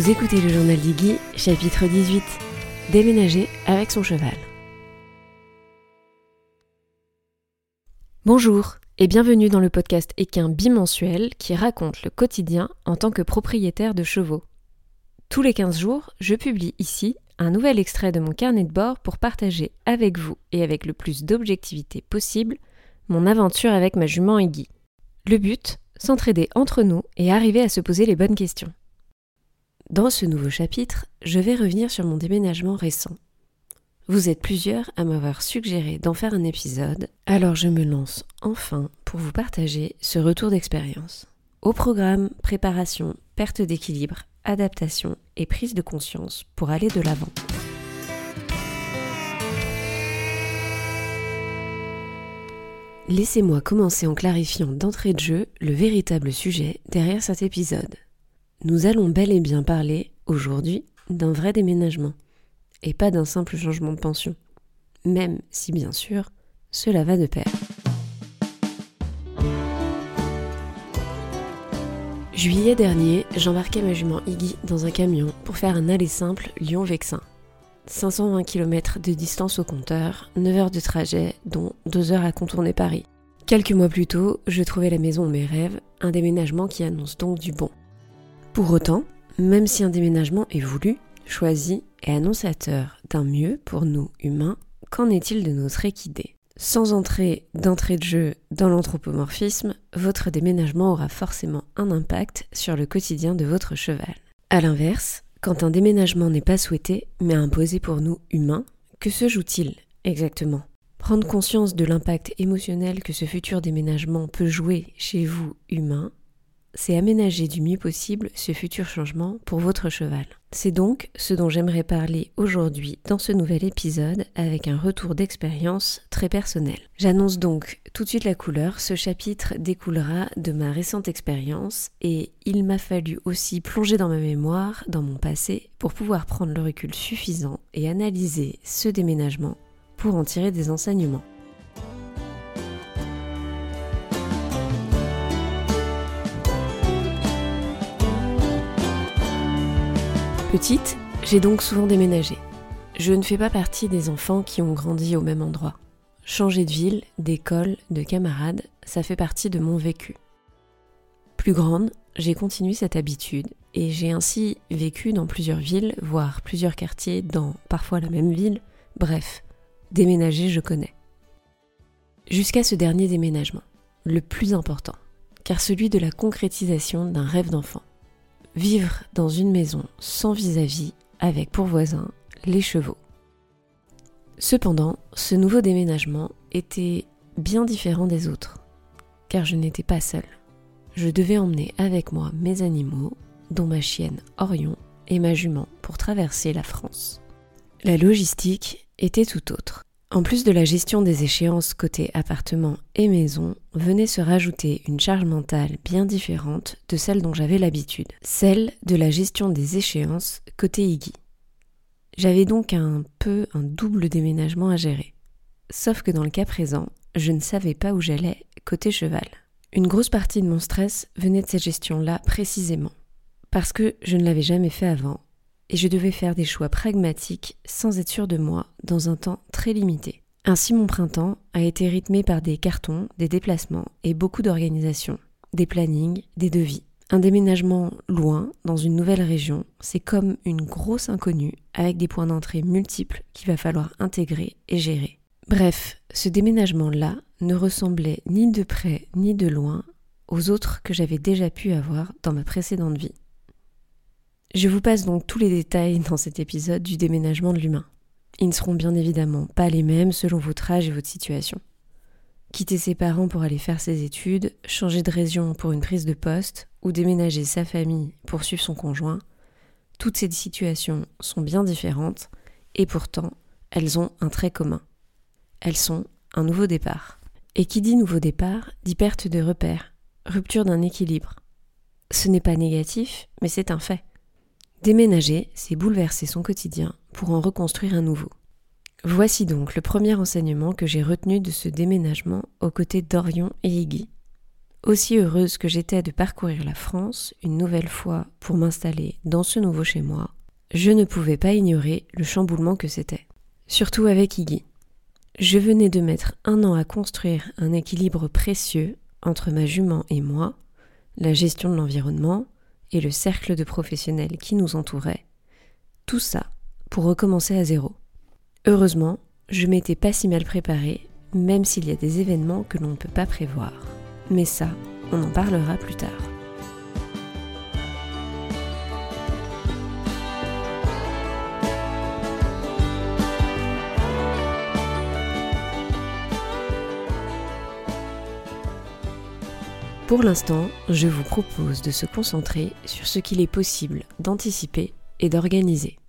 Vous écoutez le journal d'Iggy, chapitre 18. Déménager avec son cheval. Bonjour et bienvenue dans le podcast équin bimensuel qui raconte le quotidien en tant que propriétaire de chevaux. Tous les 15 jours, je publie ici un nouvel extrait de mon carnet de bord pour partager avec vous et avec le plus d'objectivité possible mon aventure avec ma jument Iggy. Le but, s'entraider entre nous et arriver à se poser les bonnes questions. Dans ce nouveau chapitre, je vais revenir sur mon déménagement récent. Vous êtes plusieurs à m'avoir suggéré d'en faire un épisode, alors je me lance enfin pour vous partager ce retour d'expérience. Au programme, préparation, perte d'équilibre, adaptation et prise de conscience pour aller de l'avant. Laissez-moi commencer en clarifiant d'entrée de jeu le véritable sujet derrière cet épisode. Nous allons bel et bien parler, aujourd'hui, d'un vrai déménagement, et pas d'un simple changement de pension, même si bien sûr, cela va de pair. Juillet dernier, j'embarquais ma jument Iggy dans un camion pour faire un aller simple Lyon-Vexin. 520 km de distance au compteur, 9 heures de trajet, dont 2 heures à contourner Paris. Quelques mois plus tôt, je trouvais la maison de mes rêves, un déménagement qui annonce donc du bon. Pour autant, même si un déménagement est voulu, choisi et annonçateur d'un mieux pour nous humains, qu'en est-il de notre équidé Sans entrer d'entrée de jeu dans l'anthropomorphisme, votre déménagement aura forcément un impact sur le quotidien de votre cheval. A l'inverse, quand un déménagement n'est pas souhaité mais imposé pour nous humains, que se joue-t-il exactement? Prendre conscience de l'impact émotionnel que ce futur déménagement peut jouer chez vous humains c'est aménager du mieux possible ce futur changement pour votre cheval. C'est donc ce dont j'aimerais parler aujourd'hui dans ce nouvel épisode avec un retour d'expérience très personnel. J'annonce donc tout de suite la couleur, ce chapitre découlera de ma récente expérience et il m'a fallu aussi plonger dans ma mémoire, dans mon passé, pour pouvoir prendre le recul suffisant et analyser ce déménagement pour en tirer des enseignements. Petite, j'ai donc souvent déménagé. Je ne fais pas partie des enfants qui ont grandi au même endroit. Changer de ville, d'école, de camarades, ça fait partie de mon vécu. Plus grande, j'ai continué cette habitude et j'ai ainsi vécu dans plusieurs villes, voire plusieurs quartiers dans parfois la même ville. Bref, déménager, je connais. Jusqu'à ce dernier déménagement, le plus important, car celui de la concrétisation d'un rêve d'enfant vivre dans une maison sans vis-à-vis avec pour voisins les chevaux. Cependant, ce nouveau déménagement était bien différent des autres, car je n'étais pas seule. Je devais emmener avec moi mes animaux, dont ma chienne Orion et ma jument, pour traverser la France. La logistique était tout autre. En plus de la gestion des échéances côté appartement et maison, venait se rajouter une charge mentale bien différente de celle dont j'avais l'habitude, celle de la gestion des échéances côté Iggy. J'avais donc un peu un double déménagement à gérer. Sauf que dans le cas présent, je ne savais pas où j'allais côté cheval. Une grosse partie de mon stress venait de cette gestion-là précisément, parce que je ne l'avais jamais fait avant et je devais faire des choix pragmatiques sans être sûr de moi dans un temps très limité. Ainsi mon printemps a été rythmé par des cartons, des déplacements et beaucoup d'organisation, des plannings, des devis. Un déménagement loin, dans une nouvelle région, c'est comme une grosse inconnue avec des points d'entrée multiples qu'il va falloir intégrer et gérer. Bref, ce déménagement-là ne ressemblait ni de près ni de loin aux autres que j'avais déjà pu avoir dans ma précédente vie. Je vous passe donc tous les détails dans cet épisode du déménagement de l'humain. Ils ne seront bien évidemment pas les mêmes selon votre âge et votre situation. Quitter ses parents pour aller faire ses études, changer de région pour une prise de poste, ou déménager sa famille pour suivre son conjoint, toutes ces situations sont bien différentes, et pourtant, elles ont un trait commun. Elles sont un nouveau départ. Et qui dit nouveau départ dit perte de repères, rupture d'un équilibre. Ce n'est pas négatif, mais c'est un fait. Déménager, c'est bouleverser son quotidien pour en reconstruire un nouveau. Voici donc le premier enseignement que j'ai retenu de ce déménagement aux côtés d'Orion et Iggy. Aussi heureuse que j'étais de parcourir la France une nouvelle fois pour m'installer dans ce nouveau chez moi, je ne pouvais pas ignorer le chamboulement que c'était. Surtout avec Iggy. Je venais de mettre un an à construire un équilibre précieux entre ma jument et moi, la gestion de l'environnement et le cercle de professionnels qui nous entourait. Tout ça pour recommencer à zéro. Heureusement, je m'étais pas si mal préparée, même s'il y a des événements que l'on ne peut pas prévoir. Mais ça, on en parlera plus tard. Pour l'instant, je vous propose de se concentrer sur ce qu'il est possible d'anticiper et d'organiser.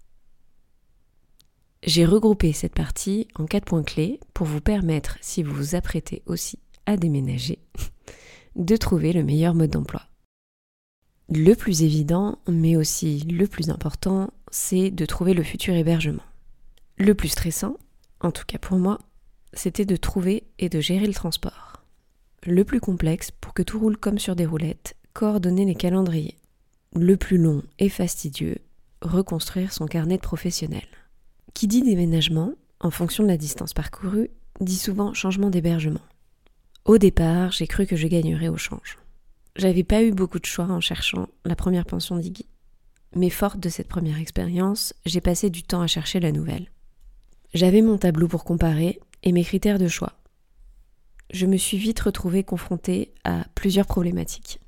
J'ai regroupé cette partie en quatre points clés pour vous permettre, si vous vous apprêtez aussi à déménager, de trouver le meilleur mode d'emploi. Le plus évident, mais aussi le plus important, c'est de trouver le futur hébergement. Le plus stressant, en tout cas pour moi, c'était de trouver et de gérer le transport le plus complexe pour que tout roule comme sur des roulettes, coordonner les calendriers. Le plus long et fastidieux, reconstruire son carnet de professionnel. Qui dit déménagement, en fonction de la distance parcourue, dit souvent changement d'hébergement. Au départ, j'ai cru que je gagnerais au change. J'avais pas eu beaucoup de choix en cherchant la première pension d'Iggy. Mais forte de cette première expérience, j'ai passé du temps à chercher la nouvelle. J'avais mon tableau pour comparer et mes critères de choix je me suis vite retrouvée confrontée à plusieurs problématiques.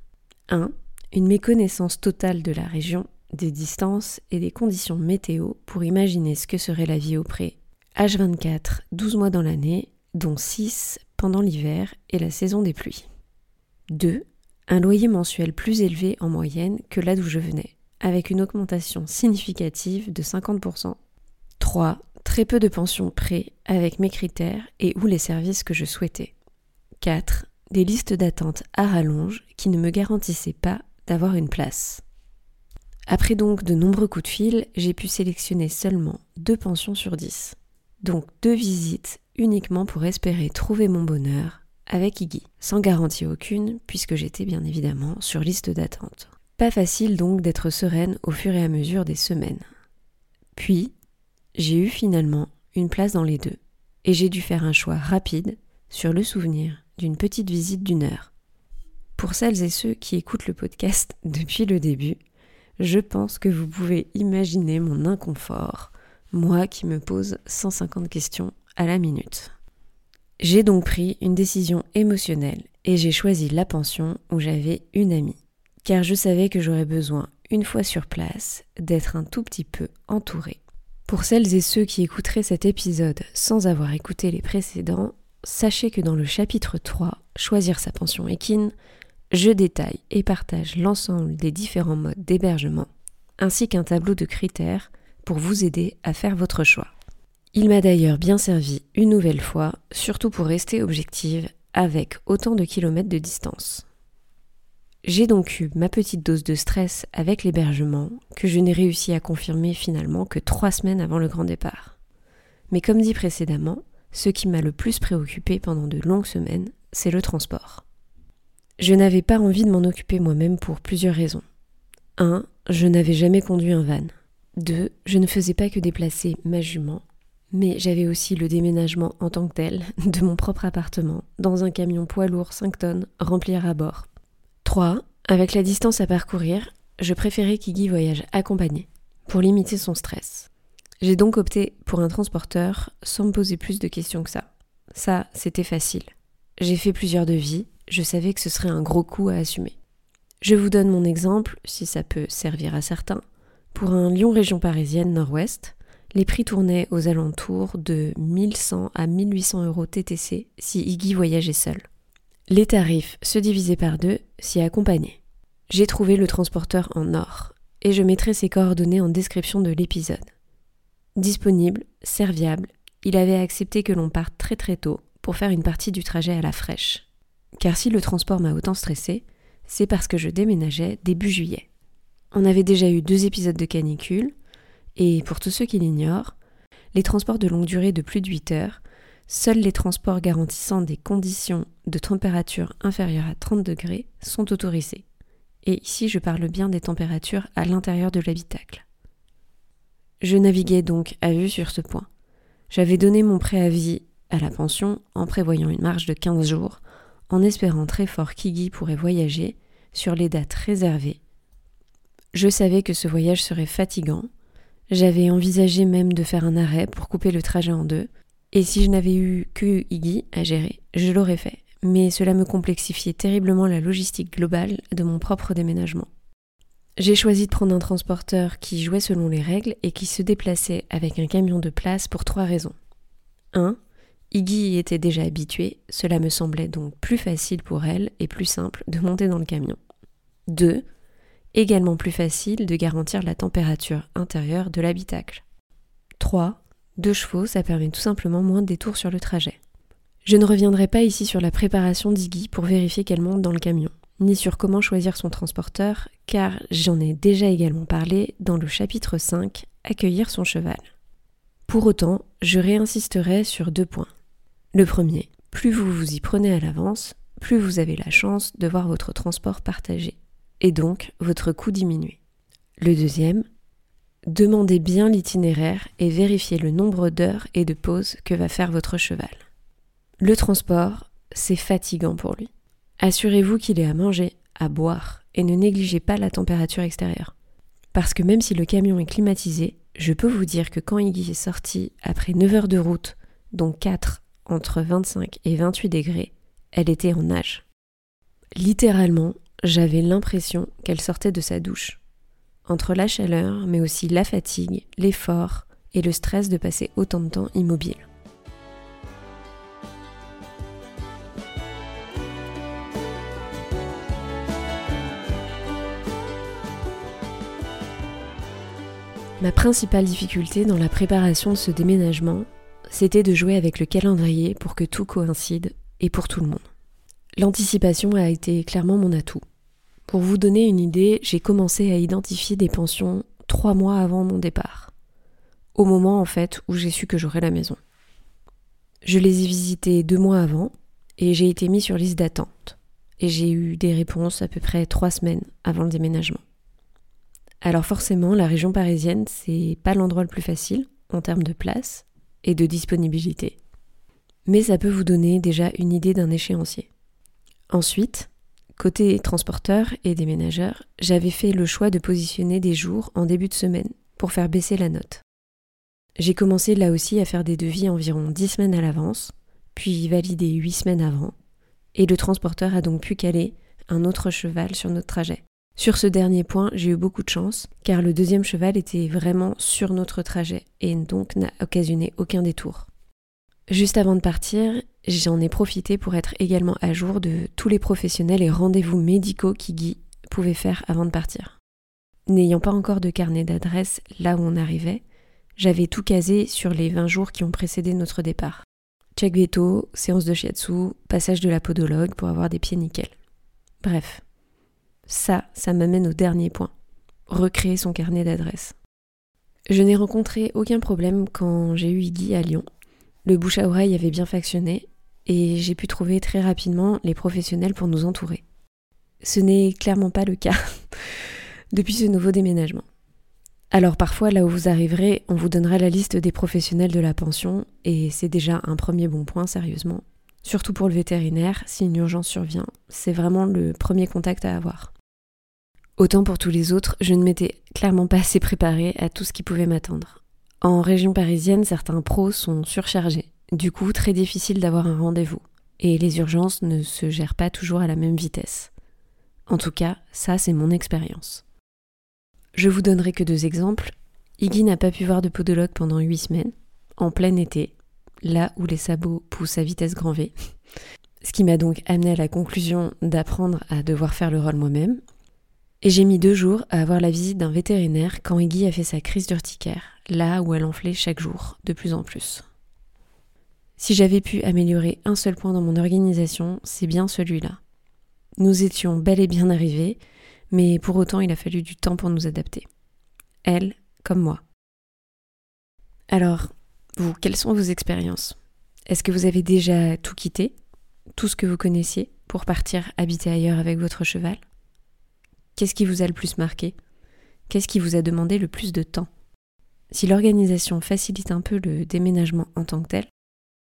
1. Une méconnaissance totale de la région, des distances et des conditions météo pour imaginer ce que serait la vie au pré. H24, 12 mois dans l'année, dont 6 pendant l'hiver et la saison des pluies. 2. Un loyer mensuel plus élevé en moyenne que là d'où je venais, avec une augmentation significative de 50%. 3. Très peu de pensions prêts avec mes critères et ou les services que je souhaitais. 4. Des listes d'attente à rallonge qui ne me garantissaient pas d'avoir une place. Après donc de nombreux coups de fil, j'ai pu sélectionner seulement deux pensions sur 10. Donc deux visites uniquement pour espérer trouver mon bonheur avec Iggy, sans garantie aucune puisque j'étais bien évidemment sur liste d'attente. Pas facile donc d'être sereine au fur et à mesure des semaines. Puis, j'ai eu finalement une place dans les deux, et j'ai dû faire un choix rapide sur le souvenir d'une petite visite d'une heure. Pour celles et ceux qui écoutent le podcast depuis le début, je pense que vous pouvez imaginer mon inconfort, moi qui me pose 150 questions à la minute. J'ai donc pris une décision émotionnelle et j'ai choisi la pension où j'avais une amie, car je savais que j'aurais besoin, une fois sur place, d'être un tout petit peu entourée. Pour celles et ceux qui écouteraient cet épisode sans avoir écouté les précédents, sachez que dans le chapitre 3, Choisir sa pension équine, je détaille et partage l'ensemble des différents modes d'hébergement, ainsi qu'un tableau de critères pour vous aider à faire votre choix. Il m'a d'ailleurs bien servi une nouvelle fois, surtout pour rester objective avec autant de kilomètres de distance. J'ai donc eu ma petite dose de stress avec l'hébergement, que je n'ai réussi à confirmer finalement que trois semaines avant le grand départ. Mais comme dit précédemment, ce qui m'a le plus préoccupé pendant de longues semaines, c'est le transport. Je n'avais pas envie de m'en occuper moi-même pour plusieurs raisons. 1. Je n'avais jamais conduit un van. 2. Je ne faisais pas que déplacer ma jument, mais j'avais aussi le déménagement en tant que tel de mon propre appartement dans un camion poids lourd 5 tonnes rempli à bord. 3. Avec la distance à parcourir, je préférais qu'Iggy voyage accompagné pour limiter son stress. J'ai donc opté pour un transporteur sans me poser plus de questions que ça. Ça, c'était facile. J'ai fait plusieurs devis, je savais que ce serait un gros coup à assumer. Je vous donne mon exemple, si ça peut servir à certains. Pour un Lyon région parisienne nord-ouest, les prix tournaient aux alentours de 1100 à 1800 euros TTC si Iggy voyageait seul. Les tarifs se divisaient par deux si accompagné. J'ai trouvé le transporteur en or et je mettrai ses coordonnées en description de l'épisode. Disponible, serviable, il avait accepté que l'on parte très très tôt pour faire une partie du trajet à la fraîche. Car si le transport m'a autant stressé, c'est parce que je déménageais début juillet. On avait déjà eu deux épisodes de canicule, et pour tous ceux qui l'ignorent, les transports de longue durée de plus de 8 heures seuls les transports garantissant des conditions de température inférieures à 30 degrés sont autorisés. Et ici, je parle bien des températures à l'intérieur de l'habitacle. Je naviguais donc à vue sur ce point. J'avais donné mon préavis à la pension en prévoyant une marge de 15 jours, en espérant très fort qu'Iggy pourrait voyager sur les dates réservées. Je savais que ce voyage serait fatigant. J'avais envisagé même de faire un arrêt pour couper le trajet en deux, et si je n'avais eu que Iggy à gérer, je l'aurais fait. Mais cela me complexifiait terriblement la logistique globale de mon propre déménagement. J'ai choisi de prendre un transporteur qui jouait selon les règles et qui se déplaçait avec un camion de place pour trois raisons. 1. Iggy y était déjà habituée, cela me semblait donc plus facile pour elle et plus simple de monter dans le camion. 2. Également plus facile de garantir la température intérieure de l'habitacle. 3. Deux chevaux, ça permet tout simplement moins de détours sur le trajet. Je ne reviendrai pas ici sur la préparation d'Iggy pour vérifier qu'elle monte dans le camion, ni sur comment choisir son transporteur, car j'en ai déjà également parlé dans le chapitre 5, Accueillir son cheval. Pour autant, je réinsisterai sur deux points. Le premier, plus vous vous y prenez à l'avance, plus vous avez la chance de voir votre transport partagé, et donc votre coût diminuer. Le deuxième, demandez bien l'itinéraire et vérifiez le nombre d'heures et de pauses que va faire votre cheval. Le transport, c'est fatigant pour lui. Assurez-vous qu'il ait à manger, à boire, et ne négligez pas la température extérieure. Parce que même si le camion est climatisé, je peux vous dire que quand Iggy est sorti après 9 heures de route, dont 4 entre 25 et 28 degrés, elle était en nage. Littéralement, j'avais l'impression qu'elle sortait de sa douche. Entre la chaleur, mais aussi la fatigue, l'effort et le stress de passer autant de temps immobile. Ma principale difficulté dans la préparation de ce déménagement c'était de jouer avec le calendrier pour que tout coïncide et pour tout le monde. L'anticipation a été clairement mon atout. Pour vous donner une idée, j'ai commencé à identifier des pensions trois mois avant mon départ, au moment en fait où j'ai su que j'aurais la maison. Je les ai visitées deux mois avant et j'ai été mis sur liste d'attente. Et j'ai eu des réponses à peu près trois semaines avant le déménagement. Alors forcément, la région parisienne, c'est pas l'endroit le plus facile en termes de place, et de disponibilité. Mais ça peut vous donner déjà une idée d'un échéancier. Ensuite, côté transporteur et déménageur, j'avais fait le choix de positionner des jours en début de semaine pour faire baisser la note. J'ai commencé là aussi à faire des devis environ 10 semaines à l'avance, puis valider 8 semaines avant, et le transporteur a donc pu caler un autre cheval sur notre trajet. Sur ce dernier point, j'ai eu beaucoup de chance, car le deuxième cheval était vraiment sur notre trajet et donc n'a occasionné aucun détour. Juste avant de partir, j'en ai profité pour être également à jour de tous les professionnels et rendez-vous médicaux qu'Iggy pouvait faire avant de partir. N'ayant pas encore de carnet d'adresse là où on arrivait, j'avais tout casé sur les 20 jours qui ont précédé notre départ. Check veto, séance de shiatsu, passage de la podologue pour avoir des pieds nickel. Bref, ça, ça m'amène au dernier point. Recréer son carnet d'adresses. Je n'ai rencontré aucun problème quand j'ai eu Iggy à Lyon. Le bouche à oreille avait bien factionné et j'ai pu trouver très rapidement les professionnels pour nous entourer. Ce n'est clairement pas le cas depuis ce nouveau déménagement. Alors parfois, là où vous arriverez, on vous donnera la liste des professionnels de la pension, et c'est déjà un premier bon point, sérieusement. Surtout pour le vétérinaire, si une urgence survient, c'est vraiment le premier contact à avoir. Autant pour tous les autres, je ne m'étais clairement pas assez préparée à tout ce qui pouvait m'attendre. En région parisienne, certains pros sont surchargés, du coup très difficile d'avoir un rendez-vous, et les urgences ne se gèrent pas toujours à la même vitesse. En tout cas, ça c'est mon expérience. Je vous donnerai que deux exemples. Iggy n'a pas pu voir de podologue pendant huit semaines, en plein été, là où les sabots poussent à vitesse grand V. Ce qui m'a donc amené à la conclusion d'apprendre à devoir faire le rôle moi-même, et j'ai mis deux jours à avoir la visite d'un vétérinaire quand Iggy a fait sa crise d'urticaire, là où elle enflait chaque jour, de plus en plus. Si j'avais pu améliorer un seul point dans mon organisation, c'est bien celui-là. Nous étions bel et bien arrivés, mais pour autant il a fallu du temps pour nous adapter. Elle, comme moi. Alors, vous, quelles sont vos expériences? Est-ce que vous avez déjà tout quitté, tout ce que vous connaissiez, pour partir habiter ailleurs avec votre cheval? Qu'est-ce qui vous a le plus marqué? Qu'est-ce qui vous a demandé le plus de temps? Si l'organisation facilite un peu le déménagement en tant que tel,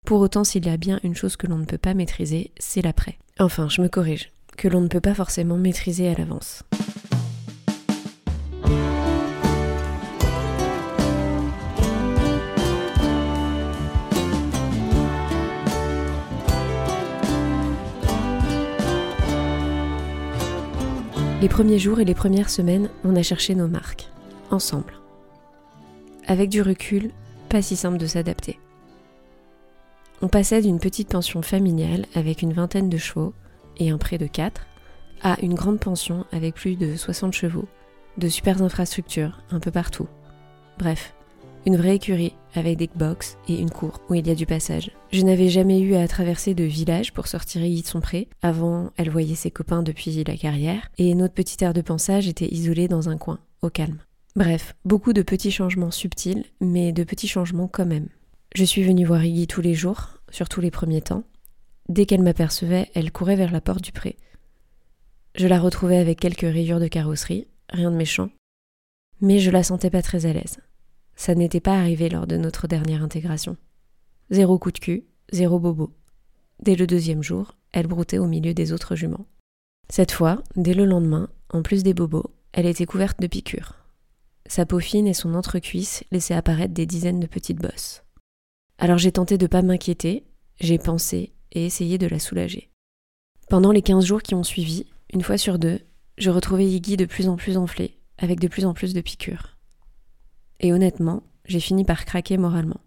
pour autant s'il y a bien une chose que l'on ne peut pas maîtriser, c'est l'après. Enfin, je me corrige, que l'on ne peut pas forcément maîtriser à l'avance. Les premiers jours et les premières semaines, on a cherché nos marques, ensemble. Avec du recul, pas si simple de s'adapter. On passait d'une petite pension familiale avec une vingtaine de chevaux et un prêt de 4 à une grande pension avec plus de 60 chevaux, de super infrastructures un peu partout. Bref, une vraie écurie avec des box et une cour où il y a du passage. Je n'avais jamais eu à traverser de village pour sortir Iggy de son pré. Avant, elle voyait ses copains depuis la carrière et notre petite aire de pensage était isolée dans un coin, au calme. Bref, beaucoup de petits changements subtils, mais de petits changements quand même. Je suis venue voir Iggy tous les jours, surtout les premiers temps. Dès qu'elle m'apercevait, elle courait vers la porte du pré. Je la retrouvais avec quelques rayures de carrosserie, rien de méchant, mais je la sentais pas très à l'aise. Ça n'était pas arrivé lors de notre dernière intégration. Zéro coup de cul, zéro bobo. Dès le deuxième jour, elle broutait au milieu des autres juments. Cette fois, dès le lendemain, en plus des bobos, elle était couverte de piqûres. Sa peau fine et son entrecuisse laissaient apparaître des dizaines de petites bosses. Alors j'ai tenté de pas m'inquiéter, j'ai pensé et essayé de la soulager. Pendant les quinze jours qui ont suivi, une fois sur deux, je retrouvais Iggy de plus en plus enflé, avec de plus en plus de piqûres. Et honnêtement, j'ai fini par craquer moralement.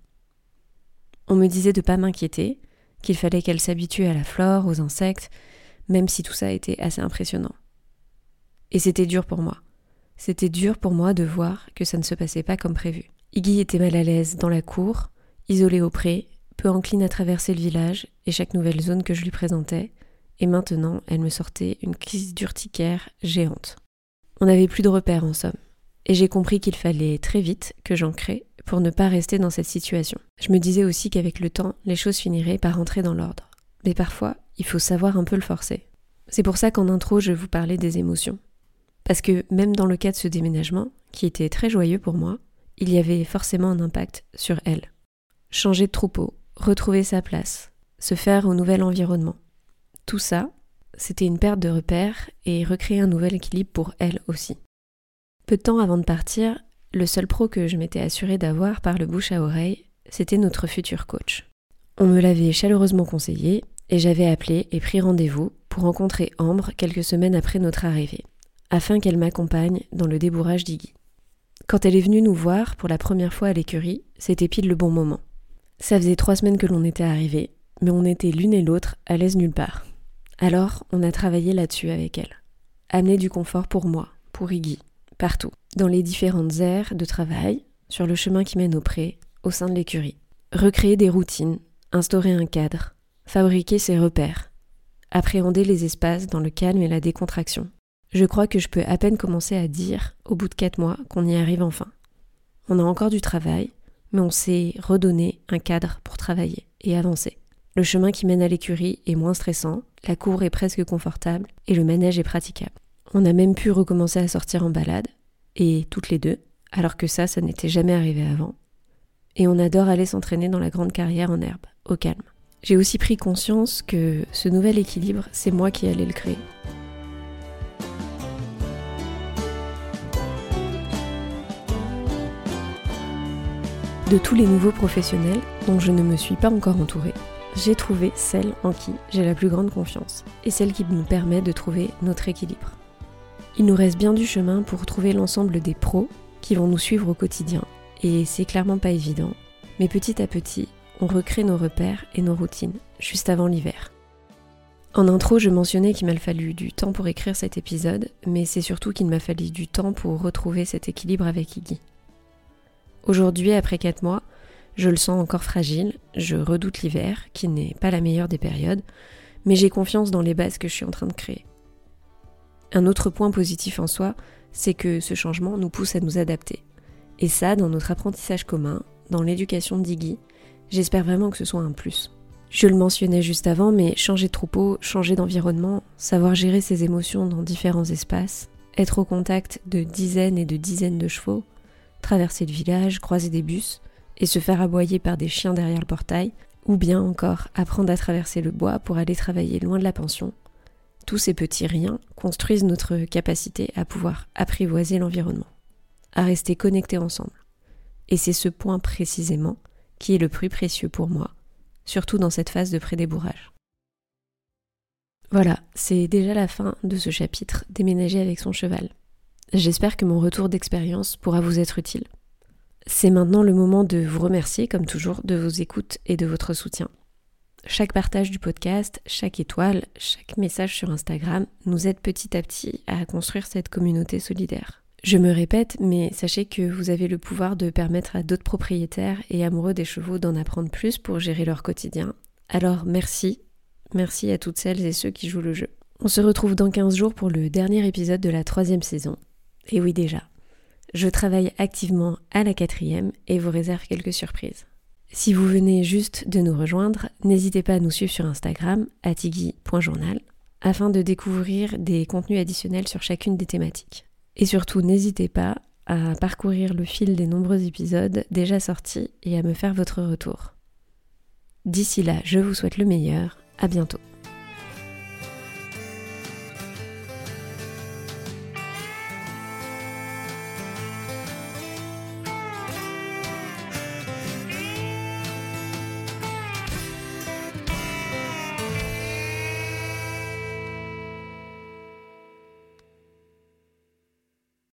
On me disait de pas m'inquiéter, qu'il fallait qu'elle s'habitue à la flore, aux insectes, même si tout ça était assez impressionnant. Et c'était dur pour moi. C'était dur pour moi de voir que ça ne se passait pas comme prévu. Iggy était mal à l'aise dans la cour, isolée au pré, peu encline à traverser le village et chaque nouvelle zone que je lui présentais, et maintenant elle me sortait une crise d'urticaire géante. On n'avait plus de repères en somme et j'ai compris qu'il fallait très vite que j'en crée pour ne pas rester dans cette situation. Je me disais aussi qu'avec le temps, les choses finiraient par rentrer dans l'ordre. Mais parfois, il faut savoir un peu le forcer. C'est pour ça qu'en intro, je vous parlais des émotions. Parce que même dans le cas de ce déménagement, qui était très joyeux pour moi, il y avait forcément un impact sur elle. Changer de troupeau, retrouver sa place, se faire au nouvel environnement. Tout ça, c'était une perte de repères et recréer un nouvel équilibre pour elle aussi. Peu de temps avant de partir, le seul pro que je m'étais assuré d'avoir par le bouche à oreille, c'était notre futur coach. On me l'avait chaleureusement conseillé et j'avais appelé et pris rendez-vous pour rencontrer Ambre quelques semaines après notre arrivée, afin qu'elle m'accompagne dans le débourrage d'Iggy. Quand elle est venue nous voir pour la première fois à l'écurie, c'était pile le bon moment. Ça faisait trois semaines que l'on était arrivés, mais on était l'une et l'autre à l'aise nulle part. Alors, on a travaillé là-dessus avec elle. Amener du confort pour moi, pour Iggy, partout, dans les différentes aires de travail, sur le chemin qui mène au pré, au sein de l'écurie. Recréer des routines, instaurer un cadre, fabriquer ses repères, appréhender les espaces dans le calme et la décontraction. Je crois que je peux à peine commencer à dire, au bout de quatre mois, qu'on y arrive enfin. On a encore du travail, mais on s'est redonné un cadre pour travailler et avancer. Le chemin qui mène à l'écurie est moins stressant, la cour est presque confortable et le manège est praticable. On a même pu recommencer à sortir en balade, et toutes les deux, alors que ça, ça n'était jamais arrivé avant. Et on adore aller s'entraîner dans la grande carrière en herbe, au calme. J'ai aussi pris conscience que ce nouvel équilibre, c'est moi qui allais le créer. De tous les nouveaux professionnels dont je ne me suis pas encore entourée, j'ai trouvé celle en qui j'ai la plus grande confiance et celle qui nous permet de trouver notre équilibre. Il nous reste bien du chemin pour trouver l'ensemble des pros qui vont nous suivre au quotidien. Et c'est clairement pas évident. Mais petit à petit, on recrée nos repères et nos routines, juste avant l'hiver. En intro, je mentionnais qu'il m'a fallu du temps pour écrire cet épisode, mais c'est surtout qu'il m'a fallu du temps pour retrouver cet équilibre avec Iggy. Aujourd'hui, après 4 mois, je le sens encore fragile, je redoute l'hiver, qui n'est pas la meilleure des périodes, mais j'ai confiance dans les bases que je suis en train de créer. Un autre point positif en soi, c'est que ce changement nous pousse à nous adapter. Et ça, dans notre apprentissage commun, dans l'éducation d'Iggy, J'espère vraiment que ce soit un plus. Je le mentionnais juste avant, mais changer de troupeau, changer d'environnement, savoir gérer ses émotions dans différents espaces, être au contact de dizaines et de dizaines de chevaux, traverser le village, croiser des bus, et se faire aboyer par des chiens derrière le portail, ou bien encore apprendre à traverser le bois pour aller travailler loin de la pension. Tous ces petits riens construisent notre capacité à pouvoir apprivoiser l'environnement, à rester connectés ensemble. Et c'est ce point précisément qui est le plus précieux pour moi surtout dans cette phase de prédébourrage. Voilà, c'est déjà la fin de ce chapitre Déménager avec son cheval. J'espère que mon retour d'expérience pourra vous être utile. C'est maintenant le moment de vous remercier, comme toujours, de vos écoutes et de votre soutien. Chaque partage du podcast, chaque étoile, chaque message sur Instagram nous aide petit à petit à construire cette communauté solidaire. Je me répète, mais sachez que vous avez le pouvoir de permettre à d'autres propriétaires et amoureux des chevaux d'en apprendre plus pour gérer leur quotidien. Alors merci, merci à toutes celles et ceux qui jouent le jeu. On se retrouve dans 15 jours pour le dernier épisode de la troisième saison. Et oui déjà, je travaille activement à la quatrième et vous réserve quelques surprises. Si vous venez juste de nous rejoindre, n'hésitez pas à nous suivre sur Instagram, atigui.journal, afin de découvrir des contenus additionnels sur chacune des thématiques. Et surtout, n'hésitez pas à parcourir le fil des nombreux épisodes déjà sortis et à me faire votre retour. D'ici là, je vous souhaite le meilleur. À bientôt.